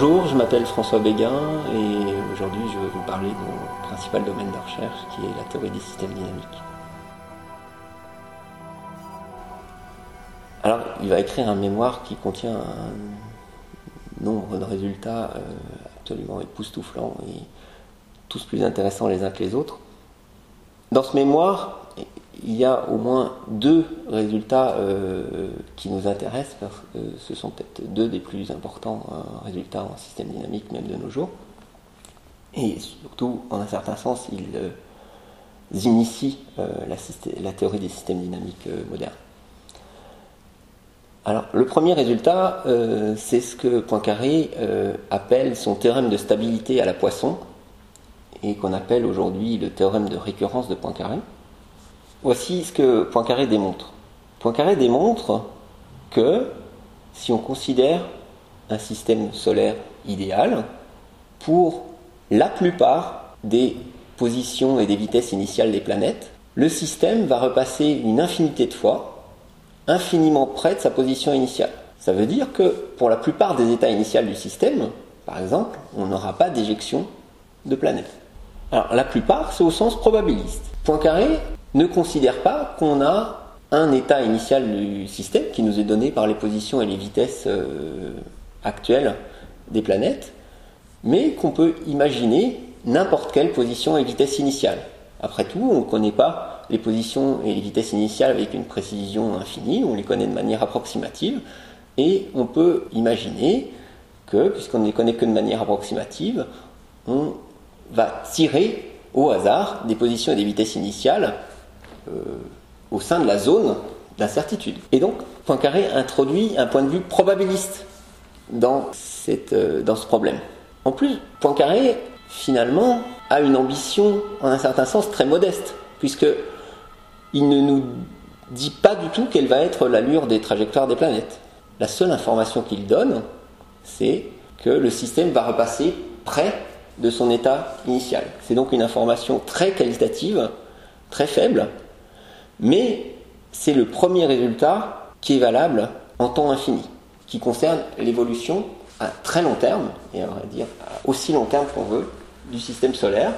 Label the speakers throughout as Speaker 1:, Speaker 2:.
Speaker 1: Bonjour, je m'appelle François Béguin et aujourd'hui je vais vous parler de mon principal domaine de recherche qui est la théorie des systèmes dynamiques. Alors, il va écrire un mémoire qui contient un nombre de résultats euh, absolument époustouflants et tous plus intéressants les uns que les autres. Dans ce mémoire, il y a au moins deux résultats euh, qui nous intéressent, parce que ce sont peut-être deux des plus importants euh, résultats en système dynamique même de nos jours. Et surtout, en un certain sens, ils euh, initient la, la, théorie des systèmes dynamiques modernes. Alors, le premier résultat, c'est ce que Poincaré appelle son théorème de stabilité à la Poisson, et qu'on appelle aujourd'hui le théorème de récurrence de Poincaré. Voici ce que Poincaré démontre. Poincaré démontre que si on considère un système solaire idéal, pour la plupart des positions et des vitesses initiales des planètes, le système va repasser une infinité de fois, infiniment près de sa position initiale. Ça veut dire que pour la plupart des états initiaux du système, par exemple, on n'aura pas d'éjection de planètes. Alors la plupart, c'est au sens probabiliste. Poincaré ne considère pas qu'on a un état initial du système qui nous est donné par les positions et les vitesses euh, actuelles des planètes, mais qu'on peut imaginer n'importe quelle position et vitesse initiale. Après tout, on ne connaît pas les positions et les vitesses initiales avec une précision infinie, on les connaît de manière approximative, et on peut imaginer que, puisqu'on ne les connaît que de manière approximative, on va tirer au hasard des positions et des vitesses initiales au sein de la zone d'incertitude. Et donc, Poincaré introduit un point de vue probabiliste euh, dans ce problème. En plus, Poincaré, finalement, a une ambition, en un certain sens, très modeste, puisque il ne nous dit pas du tout quelle va être l'allure des trajectoires des planètes. La seule information qu'il donne, c'est que le système va repasser près de son état initial. C'est donc une information très qualitative, très faible, mais c'est le premier résultat qui est valable en temps infini, qui concerne l'évolution à très long terme, et on va dire aussi long terme qu'on veut, du système solaire,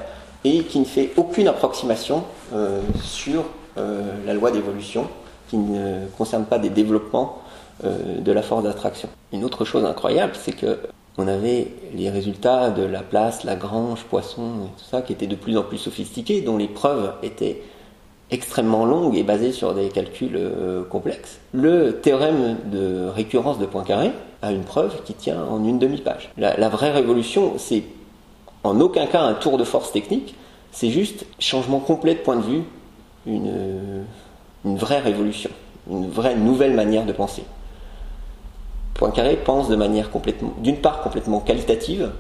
Speaker 1: et qui ne fait aucune approximation euh, sur euh, la loi d'évolution, qui ne concerne pas des développements euh, de la force d'attraction. Une autre chose incroyable, c'est que on avait les résultats de Laplace, Lagrange, Poisson, et tout ça, qui étaient de plus en plus sophistiqués, dont les preuves étaient extrêmement longue et basée sur des calculs euh, complexes. Le théorème de récurrence de Poincaré a une preuve qui tient en une demi-page. La, vraie révolution, c'est en aucun cas un tour de force technique, c'est juste changement complet de point de vue, une, une vraie révolution, une vraie nouvelle manière de penser. Poincaré pense de manière complètement, d'une part complètement qualitative,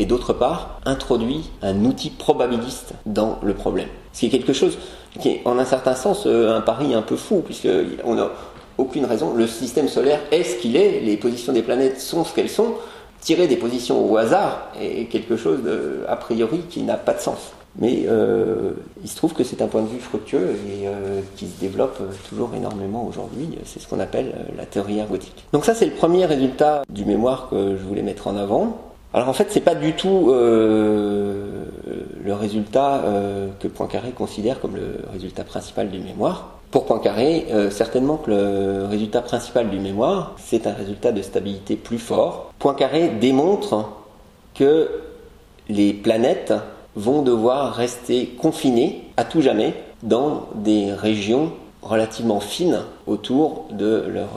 Speaker 1: et d'autre part introduit un outil probabiliste dans le problème. Ce qui est quelque chose qui est en un certain sens euh, un pari un peu fou, puisqu'on n'a aucune raison, le système solaire est ce qu'il est, les positions des planètes sont ce qu'elles sont, tirer des positions au hasard est quelque chose de, a priori qui n'a pas de sens. Mais euh, il se trouve que c'est un point de vue fructueux et euh, qui se développe toujours énormément aujourd'hui. C'est ce qu'on appelle la théorie ergotique. Donc ça, c'est le premier résultat du mémoire que je voulais mettre en avant. Alors en fait, c'est pas du tout euh, le résultat euh, que Poincaré considère comme le résultat principal du mémoire. Pour Poincaré, euh, certainement que le résultat principal du mémoire, c'est un résultat de stabilité plus fort. Poincaré démontre que les planètes vont devoir rester confinées à tout jamais dans des régions relativement fines autour de leur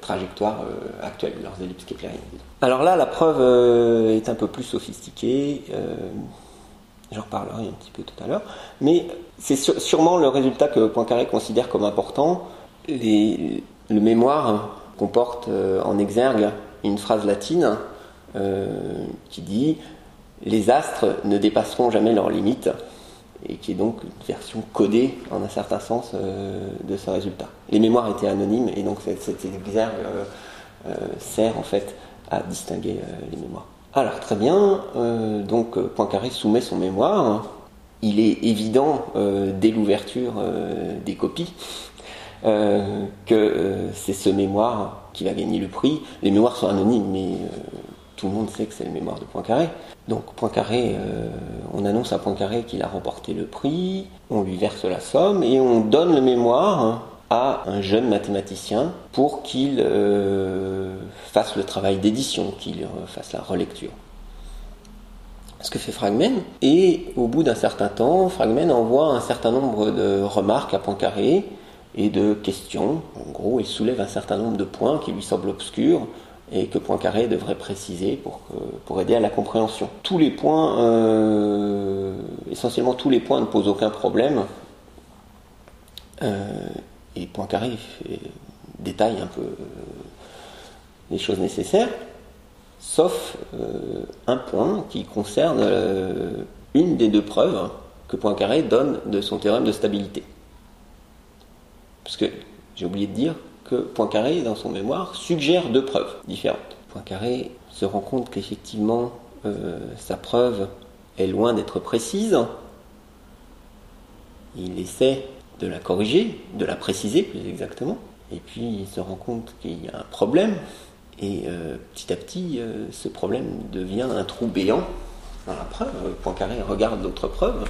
Speaker 1: trajectoire actuelle, leurs ellipses keplériennes. Alors là, la preuve euh, est un peu plus sophistiquée, j'en reparlerai un petit peu tout à l'heure, mais c'est sûrement le résultat que Poincaré considère comme important. le mémoire comporte en exergue une phrase latine qui dit Les astres ne dépasseront jamais leurs limites et qui est donc une version codée en un certain sens euh, de ce résultat. Les mémoires étaient anonymes et donc cet exergue euh, euh, sert en fait distinguer les mémoires. Alors très bien, donc Poincaré soumet son mémoire. Il est évident dès l'ouverture des copies que c'est ce mémoire qui va gagner le prix. Les mémoires sont anonymes, mais tout le monde sait que c'est le mémoire de Poincaré. Donc Poincaré, euh, on annonce à Poincaré qu'il a remporté le prix, on lui verse la somme et on donne le mémoire à un jeune mathématicien pour qu'il euh, fasse le travail d'édition, qu'il fasse la relecture. Ce que fait Fragmen, et au bout d'un certain temps, Fragmen envoie un certain nombre de remarques à Poincaré et de questions. En gros, il soulève un certain nombre de points qui lui semblent obscurs et que Poincaré devrait préciser pour, pour aider à la compréhension. Tous les points, euh, essentiellement tous les points ne posent aucun problème. Euh, et Poincaré détaille un peu euh, les choses nécessaires, sauf un point qui concerne une des deux preuves que Poincaré donne de son théorème de stabilité. Parce que j'ai oublié de dire, que Poincaré, dans son mémoire, suggère deux preuves différentes. Poincaré se rend compte qu'effectivement, euh, sa preuve est loin d'être précise. Il essaie de la corriger, de la préciser plus exactement. Et puis il se rend compte qu'il y a un problème. Et euh, petit à petit, euh, ce problème devient un trou béant dans la preuve. Poincaré regarde d'autres preuves,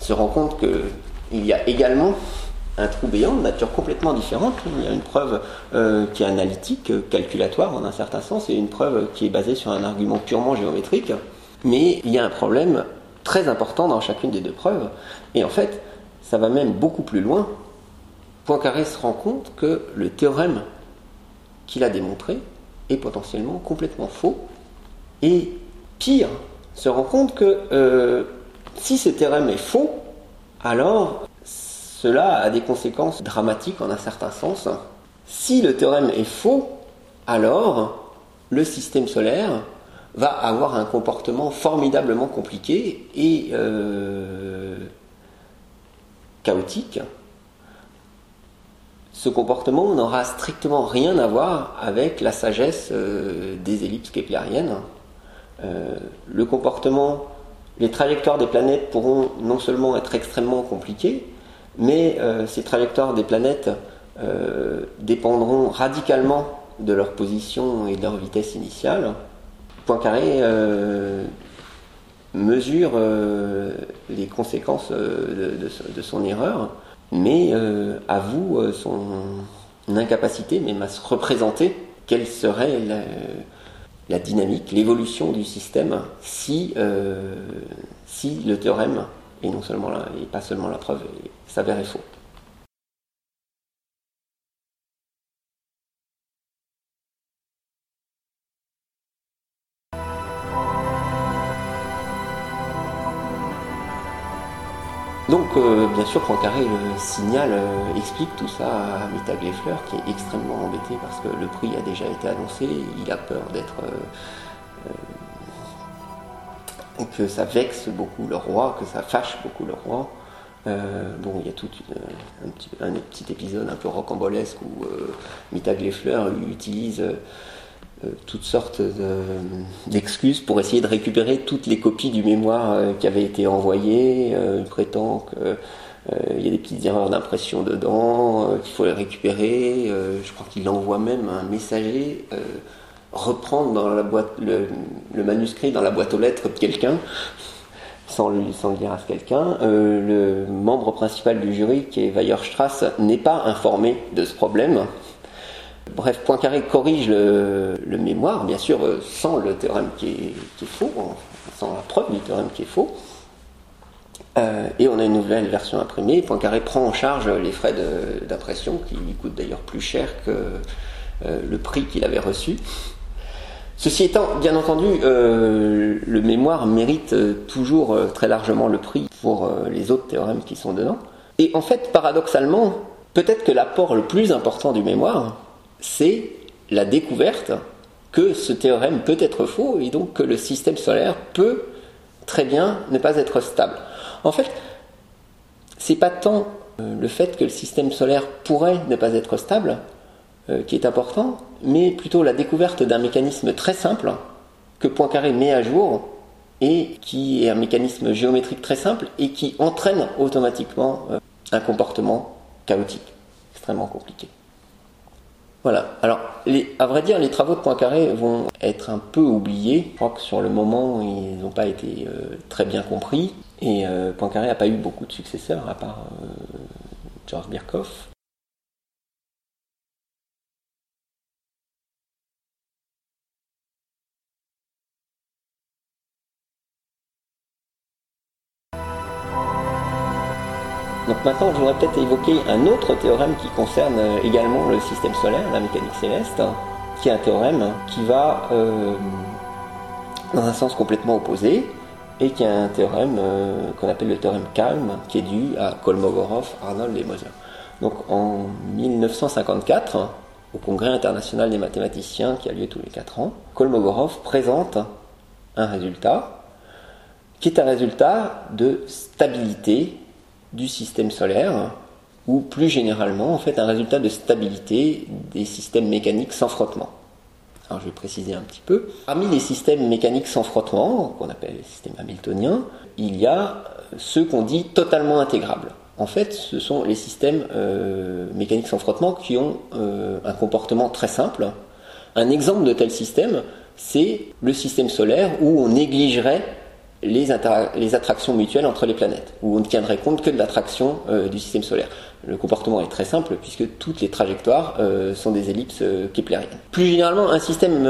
Speaker 1: se rend compte qu'il y a également un trou béant de nature complètement différente. Il y a une preuve euh, qui est analytique, calculatoire en un certain sens, et une preuve qui est basée sur un argument purement géométrique. Mais il y a un problème très important dans chacune des deux preuves. Et en fait, ça va même beaucoup plus loin. Poincaré se rend compte que le théorème qu'il a démontré est potentiellement complètement faux. Et pire, se rend compte que euh, si ce théorème est faux, alors cela a des conséquences dramatiques en un certain sens. Si le théorème est faux, alors le système solaire va avoir un comportement formidablement compliqué et euh, chaotique. Ce comportement n'aura strictement rien à voir avec la sagesse euh, des ellipses keplériennes. Euh, le comportement, les trajectoires des planètes pourront non seulement être extrêmement compliquées, mais euh, ces trajectoires des planètes euh, dépendront radicalement de leur position et de leur vitesse initiale. Poincaré euh, mesure les conséquences de, son erreur, mais avoue son incapacité même à se représenter quelle serait la, dynamique, l'évolution du système si, si le théorème, et non seulement la, et pas seulement la preuve, s'avérait faux. Bien sûr, Poincaré le signale, euh, explique tout ça à Mita qui est extrêmement embêté parce que le prix a déjà été annoncé, il a peur d'être. Euh, que ça vexe beaucoup le roi, que ça fâche beaucoup le roi. Euh, bon, il y a tout un, petit, épisode un peu rocambolesque où euh, Mita utilise euh, toutes sortes d'excuses pour essayer de récupérer toutes les copies du mémoire qui avaient été envoyées. il prétend qu'il y a des petites erreurs d'impression dedans, qu'il faut les récupérer. je crois qu'il envoie même un messager reprendre dans la boîte, le, manuscrit dans la boîte aux lettres de quelqu'un sans, le dire à quelqu'un, euh, le membre principal du jury, qui est Weierstrass, n'est pas informé de ce problème. Bref, Poincaré corrige le, mémoire, bien sûr, euh, sans le théorème qui est, faux, sans la preuve du théorème qui est faux. Euh, et on a une nouvelle version imprimée. Poincaré prend en charge les frais d'impression, qui lui coûtent d'ailleurs plus cher que le prix qu'il avait reçu. Ceci étant, bien entendu, euh, le mémoire mérite euh, toujours euh, très largement le prix pour les autres théorèmes qui sont dedans. Et en fait, paradoxalement, peut-être que l'apport le plus important du mémoire, c'est la découverte que ce théorème peut être faux et donc que le système solaire peut très bien ne pas être stable. En fait, c'est pas tant le fait que le système solaire pourrait ne pas être stable, euh, qui est important, mais plutôt la découverte d'un mécanisme très simple que Poincaré met à jour et qui est un mécanisme géométrique très simple et qui entraîne automatiquement euh, un comportement chaotique, extrêmement compliqué. Voilà. Alors, à vrai dire, les travaux de Poincaré vont être un peu oubliés. Je crois que sur le moment, ils n'ont pas été euh, très bien compris. Et euh, Poincaré n'a pas eu beaucoup de successeurs, à part euh, George Birkhoff. Donc maintenant, je voudrais peut-être évoquer un autre théorème qui concerne euh, également le système solaire, la mécanique céleste, qui est un théorème qui va euh, dans un sens complètement opposé et qui est un théorème euh, qu'on appelle le théorème Calme, qui est dû à Kolmogorov, Arnold et Moser. Donc en 1954, au Congrès international des mathématiciens qui a lieu tous les 4 ans, Kolmogorov présente un résultat qui est un résultat de stabilité du système solaire, ou plus généralement en fait un résultat de stabilité des systèmes mécaniques sans frottement. Alors je vais préciser un petit peu. Parmi les systèmes mécaniques sans frottement, qu'on appelle les systèmes hamiltoniens, il y a ceux qu'on dit totalement intégrables. En fait, ce sont les systèmes euh, mécaniques sans frottement qui ont euh, un comportement très simple. Un exemple de tel système, c'est le système solaire où on négligerait les, attractions mutuelles entre les planètes, où on ne tiendrait compte que de l'attraction euh, du système solaire. Le comportement est très simple puisque toutes les trajectoires euh, sont des ellipses euh, keplériennes. Plus généralement, un système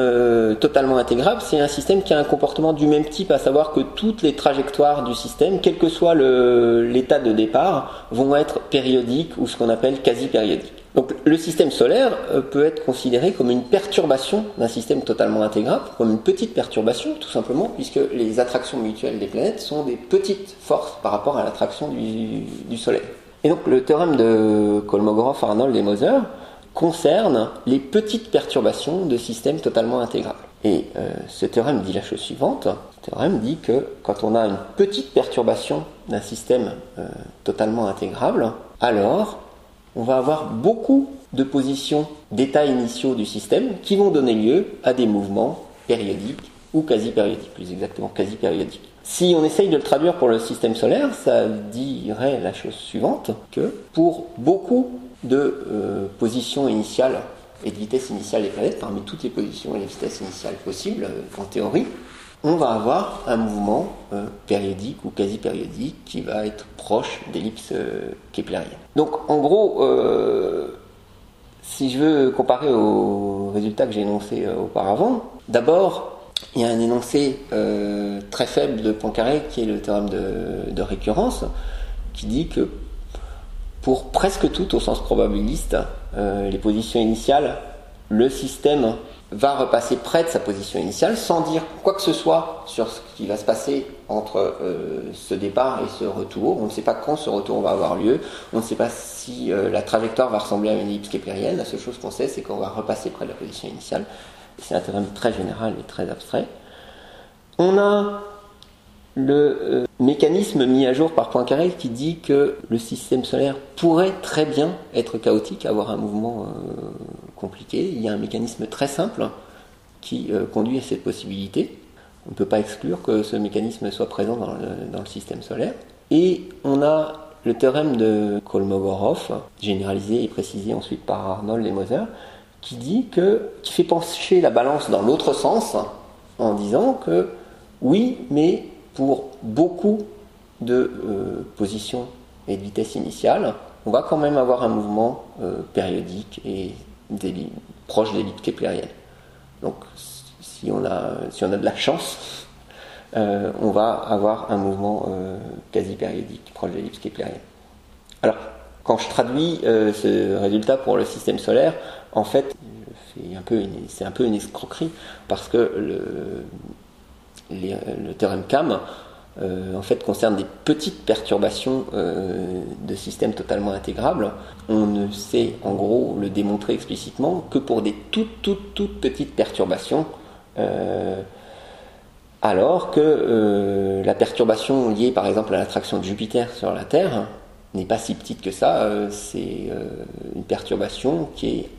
Speaker 1: totalement intégrable, c'est un système qui a un comportement du même type, à savoir que toutes les trajectoires du système, quel que soit l'état de départ, vont être périodiques ou ce qu'on appelle quasi-périodiques. Le système solaire euh, peut être considéré comme une perturbation d'un système totalement intégrable, comme une petite perturbation tout simplement, puisque les attractions mutuelles des planètes sont des petites forces par rapport à l'attraction du, Soleil. Et donc le théorème de Kolmogorov, Arnold et Moser concerne les petites perturbations de systèmes totalement intégrables. Et euh, ce théorème dit la chose suivante. Ce théorème dit que quand on a une petite perturbation d'un système euh, totalement intégrable, alors on va avoir beaucoup de positions d'états initiaux du système qui vont donner lieu à des mouvements périodiques ou quasi-périodiques, plus exactement quasi-périodiques. Si on essaye de le traduire pour le système solaire, ça dirait la chose suivante, que pour beaucoup de euh, positions initiales et de vitesses initiales des planètes, parmi toutes les positions et les vitesses initiales possibles, euh, en théorie, on va avoir un mouvement euh, périodique ou quasi périodique qui va être proche d'ellipse keplérienne. Donc en gros, si je veux comparer aux résultats que j'ai énoncés auparavant, d'abord, il y a un énoncé très faible de Poincaré qui est le théorème de, récurrence, qui dit que pour presque tout au sens probabiliste, les positions initiales, le système va repasser près de sa position initiale sans dire quoi que ce soit sur ce qui va se passer entre euh, ce départ et ce retour. On ne sait pas quand ce retour va avoir lieu. On ne sait pas si euh, la trajectoire va ressembler à une ellipse keplérienne. La seule chose qu'on sait, c'est qu'on va repasser près de la position initiale. C'est un théorème très général et très abstrait. On a le euh, mécanisme mis à jour par Poincaré qui dit que le système solaire pourrait très bien être chaotique, avoir un mouvement euh, compliqué. Il y a un mécanisme très simple qui euh, conduit à cette possibilité. On ne peut pas exclure que ce mécanisme soit présent dans le, système solaire. Et on a le théorème de Kolmogorov, généralisé et précisé ensuite par Arnold et Moser, qui dit que, qui fait pencher la balance dans l'autre sens en disant que oui, mais pour beaucoup de euh, positions et de vitesse initiale, on va quand même avoir un mouvement euh, périodique et proche des l'ellipse keplérienne. Donc si on, a, si on a de la chance, euh, on va avoir un mouvement quasi périodique proche de l'ellipse keplérienne. Alors, quand je traduis ce résultat pour le système solaire, en fait, c'est un peu une escroquerie parce que le, le théorème CAM euh, en fait concerne des petites perturbations euh, de systèmes totalement intégrables. On ne sait en gros le démontrer explicitement que pour des toutes toutes toutes petites perturbations. Euh, alors que la perturbation liée par exemple à l'attraction de Jupiter sur la Terre n'est pas si petite que ça, c'est une perturbation qui est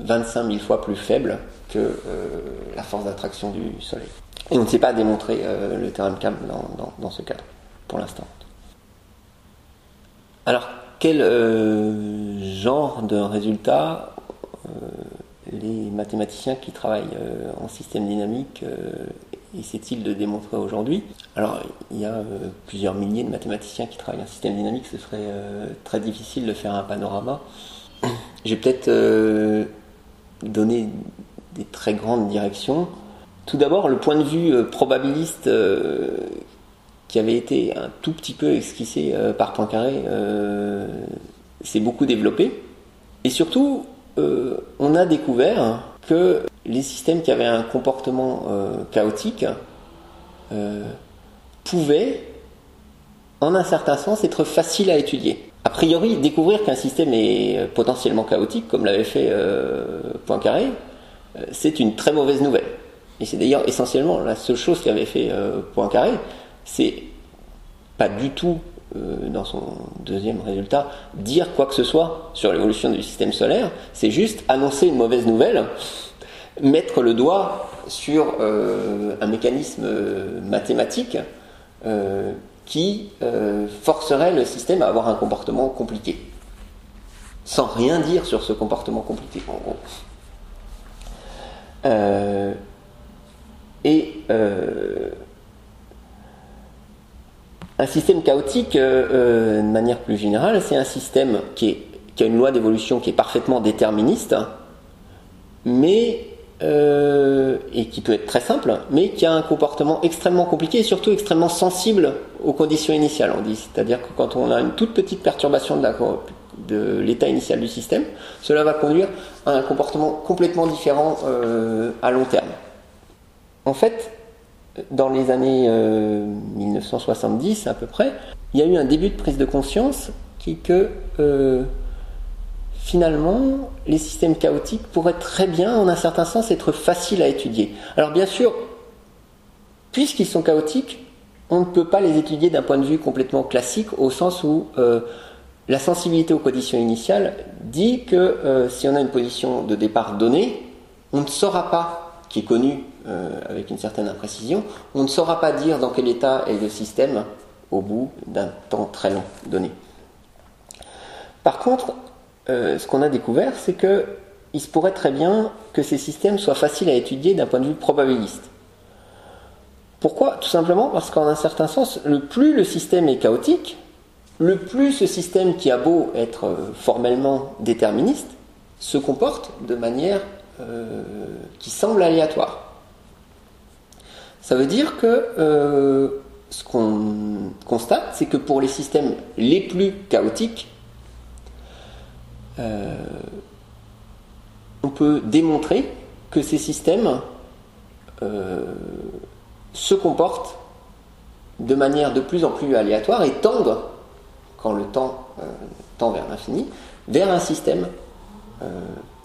Speaker 1: 25 000 fois plus faible que la force d'attraction du Soleil. Et on ne sait pas démontrer euh, le théorème CAM dans, ce cadre, pour l'instant. Alors, quel euh, genre de résultat euh, les mathématiciens qui travaillent en système dynamique essaient-ils de démontrer aujourd'hui? Alors, il y a plusieurs milliers de mathématiciens qui travaillent en système dynamique, ce serait très difficile de faire un panorama. J'ai peut-être donné des très grandes directions. Tout d'abord, le point de vue euh, probabiliste euh, qui avait été un tout petit peu esquissé euh, par Poincaré s'est beaucoup développé. Et surtout, on a découvert que les systèmes qui avaient un comportement chaotique pouvaient, en un certain sens, être faciles à étudier. A priori, découvrir qu'un système est potentiellement chaotique, comme l'avait fait Poincaré, c'est une très mauvaise nouvelle. Et c'est d'ailleurs essentiellement la seule chose qu'avait fait euh, Poincaré, c'est pas du tout, euh, dans son deuxième résultat, dire quoi que ce soit sur l'évolution du système solaire, c'est juste annoncer une mauvaise nouvelle, mettre le doigt sur euh, un mécanisme mathématique qui forcerait le système à avoir un comportement compliqué, sans rien dire sur ce comportement compliqué, en gros. Et euh, un système chaotique, euh, euh, de manière plus générale, c'est un système qui, a une loi d'évolution qui est parfaitement déterministe, mais et qui peut être très simple, mais qui a un comportement extrêmement compliqué et surtout extrêmement sensible aux conditions initiales, on dit. C'est-à-dire que quand on a une toute petite perturbation de l'état initial du système, cela va conduire à un comportement complètement différent à long terme. En fait, dans les années 1970 euh, à peu près, il y a eu un début de prise de conscience qui que euh, finalement les systèmes chaotiques pourraient très bien, en un certain sens, être faciles à étudier. Alors bien sûr, puisqu'ils sont chaotiques, on ne peut pas les étudier d'un point de vue complètement classique, au sens où euh, la sensibilité aux conditions initiales dit que si on a une position de départ donnée, on ne saura pas, qui est connue euh, avec une certaine imprécision, on ne saura pas dire dans quel état est le système au bout d'un temps très long donné. Par contre, euh, ce qu'on a découvert, c'est que il se pourrait très bien que ces systèmes soient faciles à étudier d'un point de vue probabiliste. Pourquoi? Tout simplement parce qu'en un certain sens, le plus le système est chaotique, le plus ce système qui a beau être euh, formellement déterministe se comporte de manière qui semble aléatoire. Ça veut dire que euh, ce qu'on constate, c'est que pour les systèmes les plus chaotiques, euh, on peut démontrer que ces systèmes euh, se comportent de manière de plus en plus aléatoire et tendent, quand le temps tend vers l'infini, vers un système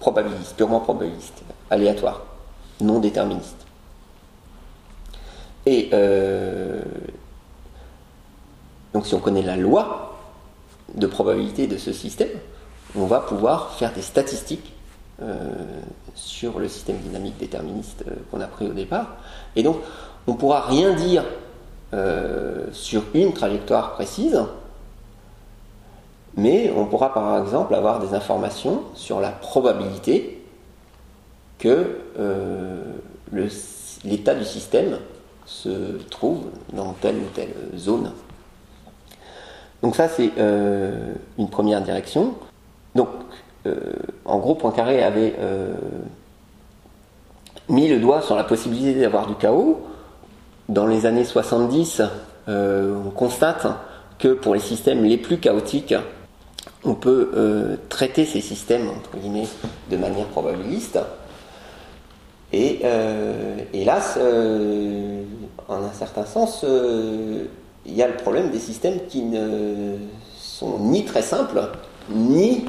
Speaker 1: probabiliste, purement probabiliste, aléatoire, non déterministe. Et euh, donc si on connaît la loi de probabilité de ce système, on va pouvoir faire des statistiques euh, sur le système dynamique déterministe euh, qu'on a pris au départ. Et donc on ne pourra rien dire sur une trajectoire précise, mais on pourra par exemple avoir des informations sur la probabilité que l'état du système se trouve dans telle ou telle zone. Donc ça, c'est euh, une première direction. Donc, euh, en gros, Poincaré avait euh, mis le doigt sur la possibilité d'avoir du chaos. Dans les années 70, on constate que pour les systèmes les plus chaotiques, on peut traiter ces systèmes, entre guillemets, de manière probabiliste. Et euh, hélas, euh, en un certain sens, euh, il y a le problème des systèmes qui ne sont ni très simples, ni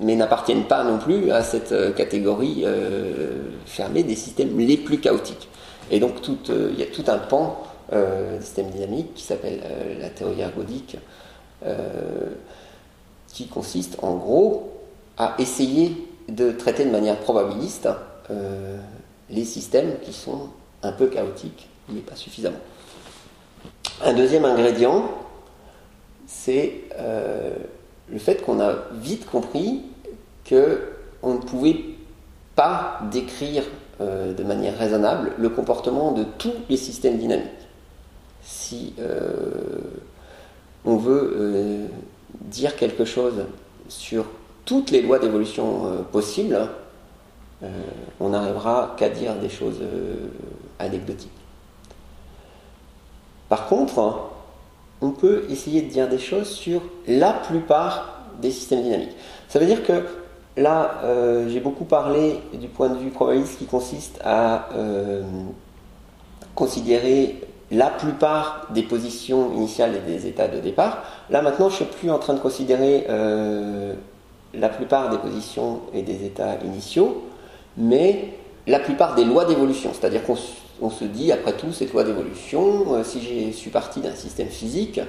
Speaker 1: mais n'appartiennent pas non plus à cette catégorie fermée des systèmes les plus chaotiques. Et donc il y a tout un pan des systèmes dynamiques qui s'appelle la théorie ergodique, qui consiste en gros à essayer de traiter de manière probabiliste euh, les systèmes qui sont un peu chaotiques, mais pas suffisamment. Un deuxième ingrédient, c'est euh, le fait qu'on a vite compris que on ne pouvait pas décrire de manière raisonnable le comportement de tous les systèmes dynamiques. Si on veut dire quelque chose sur toutes les lois d'évolution possibles, on n'arrivera qu'à dire des choses anecdotiques. Par contre, on peut essayer de dire des choses sur la plupart des systèmes dynamiques. Ça veut dire que là, euh, j'ai beaucoup parlé du point de vue probabiliste qui consiste à euh, considérer la plupart des positions initiales et des états de départ. Là maintenant, je ne suis plus en train de considérer euh, la plupart des positions et des états initiaux, mais la plupart des lois d'évolution. C'est-à-dire qu'on on se dit, après tout, cette loi d'évolution, euh, si je suis parti d'un système physique,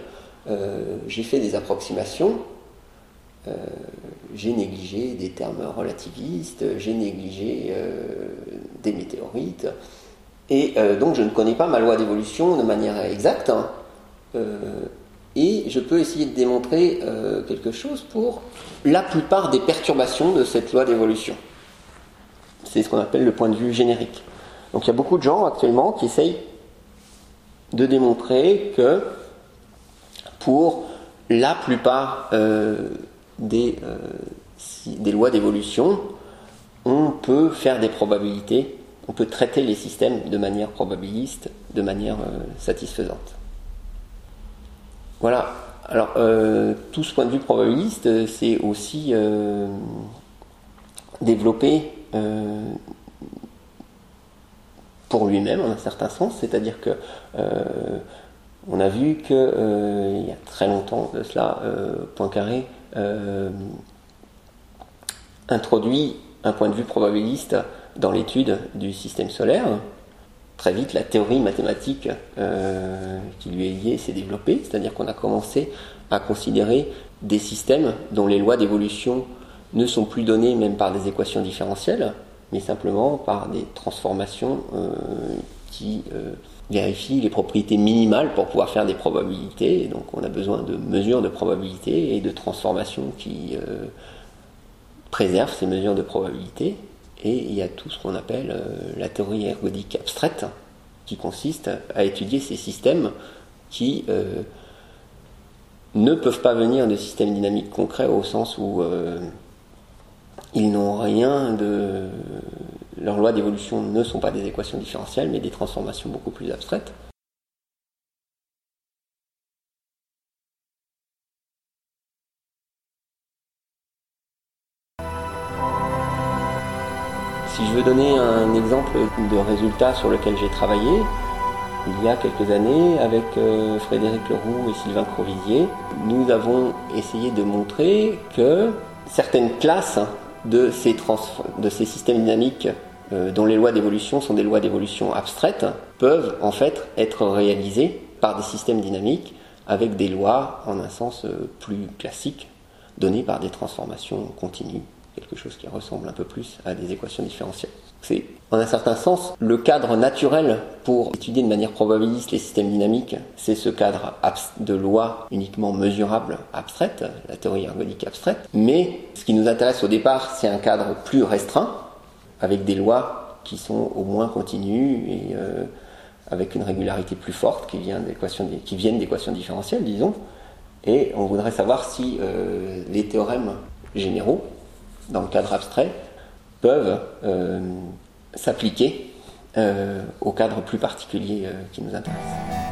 Speaker 1: euh, j'ai fait des approximations, euh, j'ai négligé des termes relativistes, j'ai négligé des météorites, et donc je ne connais pas ma loi d'évolution de manière exacte, hein. Et je peux essayer de démontrer quelque chose pour la plupart des perturbations de cette loi d'évolution. C'est ce qu'on appelle le point de vue générique. Donc il y a beaucoup de gens actuellement qui essayent de démontrer que pour la plupart euh, des, euh, des lois d'évolution, on peut faire des probabilités, on peut traiter les systèmes de manière probabiliste, de manière euh, satisfaisante. Voilà. Alors, tout ce point de vue probabiliste, c'est aussi développer pour lui-même en un certain sens, c'est-à-dire que euh, on a vu que euh, il y a très longtemps de cela, euh, Poincaré introduit un point de vue probabiliste dans l'étude du système solaire. Très vite, la théorie mathématique qui lui est liée s'est développée, c'est-à-dire qu'on a commencé à considérer des systèmes dont les lois d'évolution ne sont plus données même par des équations différentielles, mais simplement par des transformations euh, qui euh, vérifient les propriétés minimales pour pouvoir faire des probabilités. donc on a besoin de mesures de probabilité et de transformations qui euh, préservent ces mesures de probabilité. Et il y a tout ce qu'on appelle la théorie ergodique abstraite, qui consiste à étudier ces systèmes qui ne peuvent pas venir de systèmes dynamiques concrets au sens où ils n'ont rien de. Leurs lois d'évolution ne sont pas des équations différentielles, mais des transformations beaucoup plus abstraites. Si je veux donner un exemple de résultat sur lequel j'ai travaillé, il y a quelques années, avec euh, Frédéric Leroux et Sylvain Crovisier, nous avons essayé de montrer que certaines classes de ces, de ces systèmes dynamiques euh, dont les lois d'évolution sont des lois d'évolution abstraites peuvent en fait être réalisées par des systèmes dynamiques avec des lois en un sens euh, plus classique données par des transformations continues, quelque chose qui ressemble un peu plus à des équations différentielles. C'est en un certain sens le cadre naturel pour étudier de manière probabiliste les systèmes dynamiques, c'est ce cadre de lois uniquement mesurables abstraites, la théorie ergodique abstraite, mais ce qui nous intéresse au départ, c'est un cadre plus restreint, avec des lois qui sont au moins continues et euh, avec une régularité plus forte qui, vient qui viennent d'équations différentielles, disons. Et on voudrait savoir si euh, les théorèmes généraux, dans le cadre abstrait, peuvent euh, s'appliquer euh, au cadre plus particulier euh, qui nous intéresse.